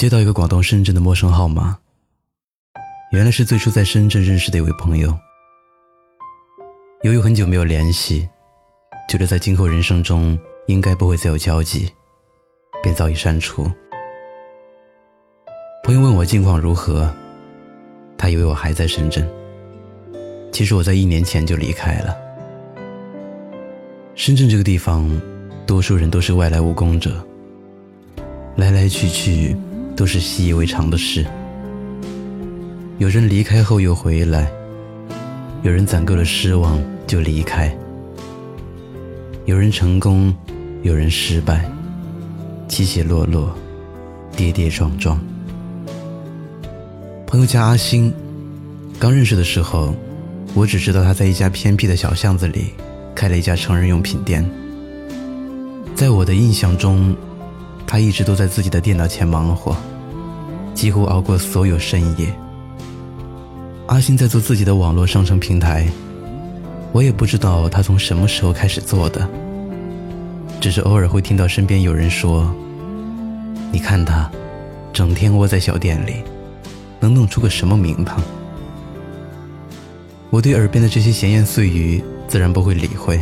接到一个广东深圳的陌生号码，原来是最初在深圳认识的一位朋友。由于很久没有联系，觉得在今后人生中应该不会再有交集，便早已删除。朋友问我近况如何，他以为我还在深圳，其实我在一年前就离开了。深圳这个地方，多数人都是外来务工者，来来去去。都是习以为常的事。有人离开后又回来，有人攒够了失望就离开，有人成功，有人失败，起起落落，跌跌撞撞。朋友叫阿星，刚认识的时候，我只知道他在一家偏僻的小巷子里开了一家成人用品店。在我的印象中，他一直都在自己的电脑前忙活。几乎熬过所有深夜。阿星在做自己的网络商城平台，我也不知道他从什么时候开始做的，只是偶尔会听到身边有人说：“你看他，整天窝在小店里，能弄出个什么名堂？”我对耳边的这些闲言碎语自然不会理会，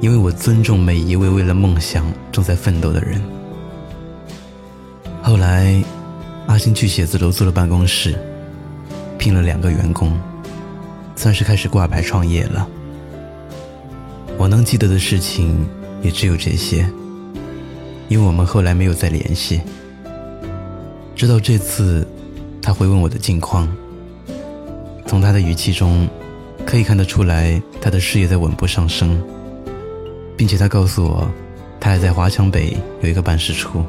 因为我尊重每一位为了梦想正在奋斗的人。后来。阿星去写字楼租了办公室，聘了两个员工，算是开始挂牌创业了。我能记得的事情也只有这些，因为我们后来没有再联系。直到这次，他会问我的近况，从他的语气中可以看得出来，他的事业在稳步上升，并且他告诉我，他还在华强北有一个办事处。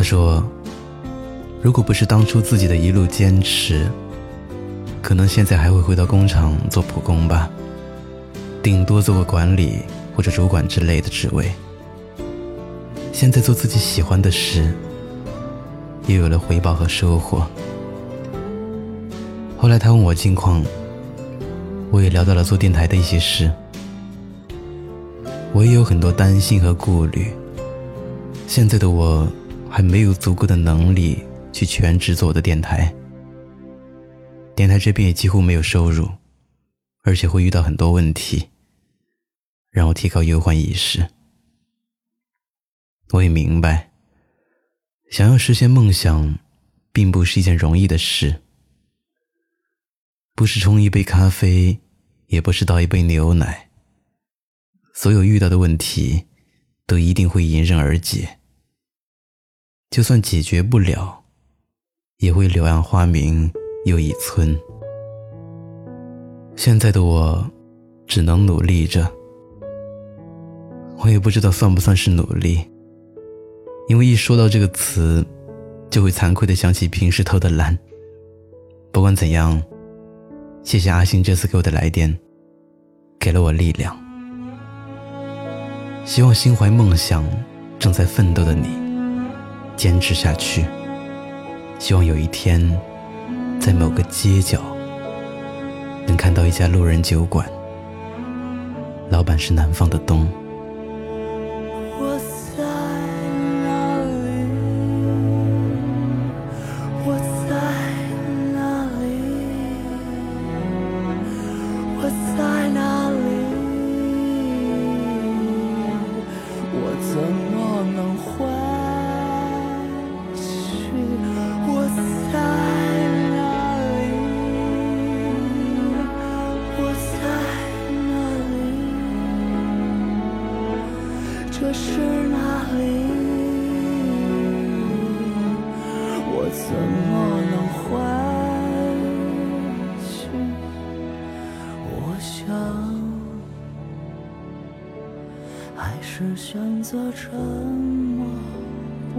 他说：“如果不是当初自己的一路坚持，可能现在还会回到工厂做普工吧，顶多做个管理或者主管之类的职位。现在做自己喜欢的事，又有了回报和收获。”后来他问我近况，我也聊到了做电台的一些事，我也有很多担心和顾虑。现在的我。还没有足够的能力去全职做我的电台，电台这边也几乎没有收入，而且会遇到很多问题，让我提高忧患意识。我也明白，想要实现梦想，并不是一件容易的事，不是冲一杯咖啡，也不是倒一杯牛奶，所有遇到的问题，都一定会迎刃而解。就算解决不了，也会柳暗花明又一村。现在的我，只能努力着。我也不知道算不算是努力，因为一说到这个词，就会惭愧的想起平时偷的懒。不管怎样，谢谢阿星这次给我的来电，给了我力量。希望心怀梦想、正在奋斗的你。坚持下去，希望有一天，在某个街角，能看到一家路人酒馆，老板是南方的冬。在哪里？我怎这是哪里？我怎么能回去？我想，还是选择沉默不